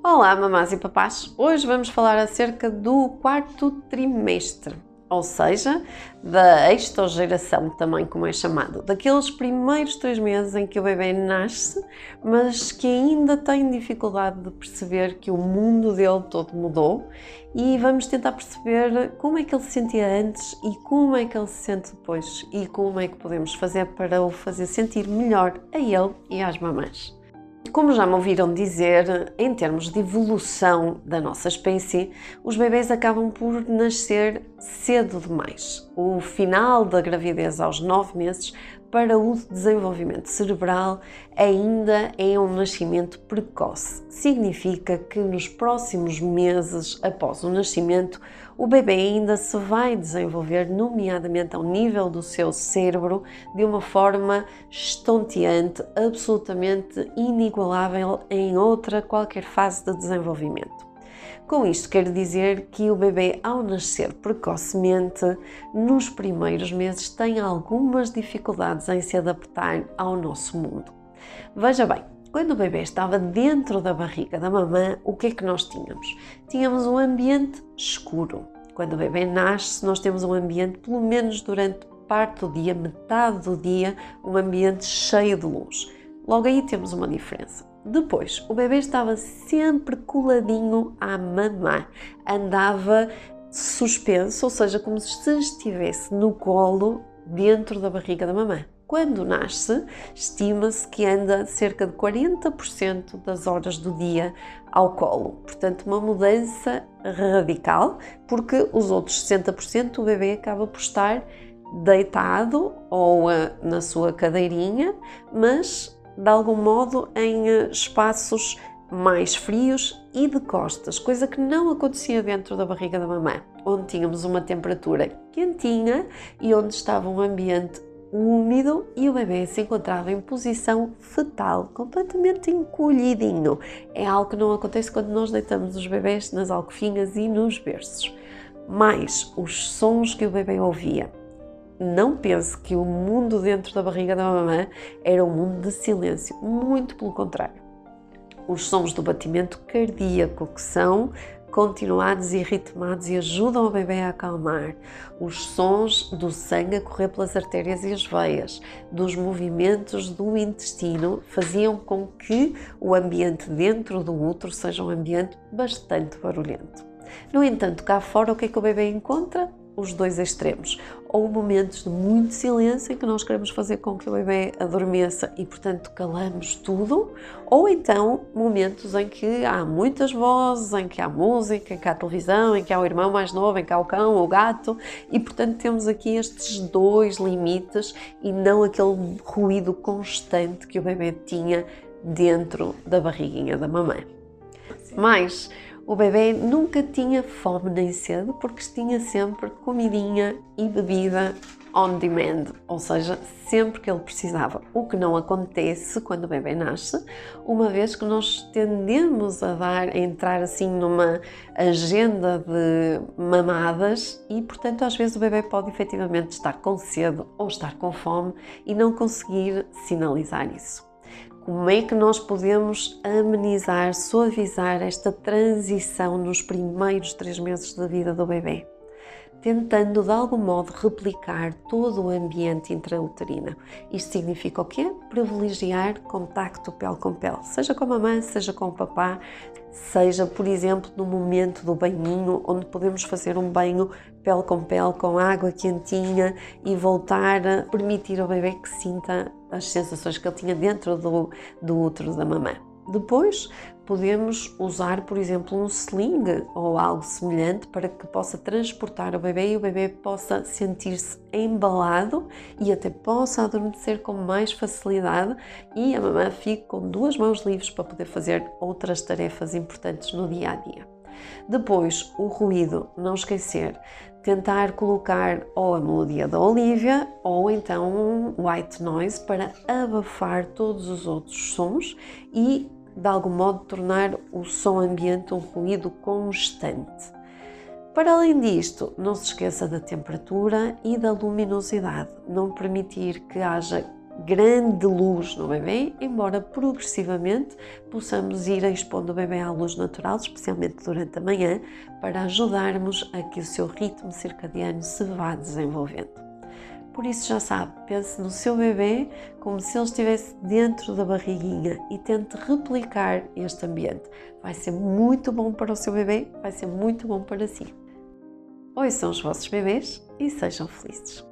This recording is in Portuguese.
Olá, mamás e papás! Hoje vamos falar acerca do quarto trimestre, ou seja, da extogeração, também como é chamado, daqueles primeiros três meses em que o bebê nasce, mas que ainda tem dificuldade de perceber que o mundo dele todo mudou e vamos tentar perceber como é que ele se sentia antes e como é que ele se sente depois e como é que podemos fazer para o fazer sentir melhor a ele e às mamães. Como já me ouviram dizer, em termos de evolução da nossa espécie, os bebês acabam por nascer cedo demais. O final da gravidez aos 9 meses para o desenvolvimento cerebral ainda é um nascimento precoce. Significa que nos próximos meses após o nascimento, o bebê ainda se vai desenvolver, nomeadamente ao nível do seu cérebro, de uma forma estonteante, absolutamente inigualável em outra qualquer fase de desenvolvimento. Com isto quero dizer que o bebê, ao nascer precocemente, nos primeiros meses tem algumas dificuldades em se adaptar ao nosso mundo. Veja bem, quando o bebê estava dentro da barriga da mamã, o que é que nós tínhamos? Tínhamos um ambiente escuro. Quando o bebê nasce, nós temos um ambiente, pelo menos durante parte do dia, metade do dia, um ambiente cheio de luz. Logo aí temos uma diferença. Depois, o bebê estava sempre coladinho à mamã, andava suspenso, ou seja, como se estivesse no colo dentro da barriga da mamã. Quando nasce, estima-se que anda cerca de 40% das horas do dia ao colo. Portanto, uma mudança radical, porque os outros 60% o bebê acaba por estar deitado ou uh, na sua cadeirinha, mas de algum modo em eh, espaços mais frios e de costas, coisa que não acontecia dentro da barriga da mamã, onde tínhamos uma temperatura quentinha e onde estava um ambiente úmido e o bebê se encontrava em posição fetal, completamente encolhidinho. É algo que não acontece quando nós deitamos os bebês nas alcofinhas e nos berços. Mais os sons que o bebê ouvia não pense que o mundo dentro da barriga da mamã era um mundo de silêncio, muito pelo contrário. Os sons do batimento cardíaco, que são continuados e ritmados e ajudam o bebê a acalmar. Os sons do sangue a correr pelas artérias e as veias, dos movimentos do intestino, faziam com que o ambiente dentro do útero seja um ambiente bastante barulhento. No entanto, cá fora, o que é que o bebê encontra? Os dois extremos, ou momentos de muito silêncio em que nós queremos fazer com que o bebê adormeça e, portanto, calamos tudo, ou então momentos em que há muitas vozes, em que há música, em que há televisão, em que há o irmão mais novo, em que há o cão ou o gato, e, portanto, temos aqui estes dois limites e não aquele ruído constante que o bebê tinha dentro da barriguinha da mamãe. Mas o bebê nunca tinha fome nem sede porque tinha sempre comidinha e bebida on demand, ou seja, sempre que ele precisava. O que não acontece quando o bebê nasce, uma vez que nós tendemos a dar, a entrar assim numa agenda de mamadas e, portanto, às vezes o bebê pode efetivamente estar com sede ou estar com fome e não conseguir sinalizar isso. Como é que nós podemos amenizar, suavizar esta transição nos primeiros três meses da vida do bebê? Tentando de algum modo replicar todo o ambiente intrauterino. Isto significa o quê? Privilegiar contacto pele com pele, seja com a mamãe, seja com o papá, seja, por exemplo, no momento do banhinho, onde podemos fazer um banho pele com pele, com água quentinha e voltar a permitir ao bebê que sinta as sensações que ele tinha dentro do, do útero da mamã. Depois podemos usar, por exemplo, um sling ou algo semelhante para que possa transportar o bebê e o bebê possa sentir-se embalado e até possa adormecer com mais facilidade e a mamã fique com duas mãos livres para poder fazer outras tarefas importantes no dia a dia. Depois, o ruído, não esquecer, tentar colocar ou a melodia da Olivia ou então um white noise para abafar todos os outros sons e de algum modo tornar o som ambiente um ruído constante. Para além disto, não se esqueça da temperatura e da luminosidade, não permitir que haja grande luz no bebê, embora progressivamente possamos ir expondo o bebê à luz natural, especialmente durante a manhã, para ajudarmos a que o seu ritmo circadiano se vá desenvolvendo. Por isso já sabe, pense no seu bebê como se ele estivesse dentro da barriguinha e tente replicar este ambiente. Vai ser muito bom para o seu bebê, vai ser muito bom para si. Ouçam os vossos bebês e sejam felizes.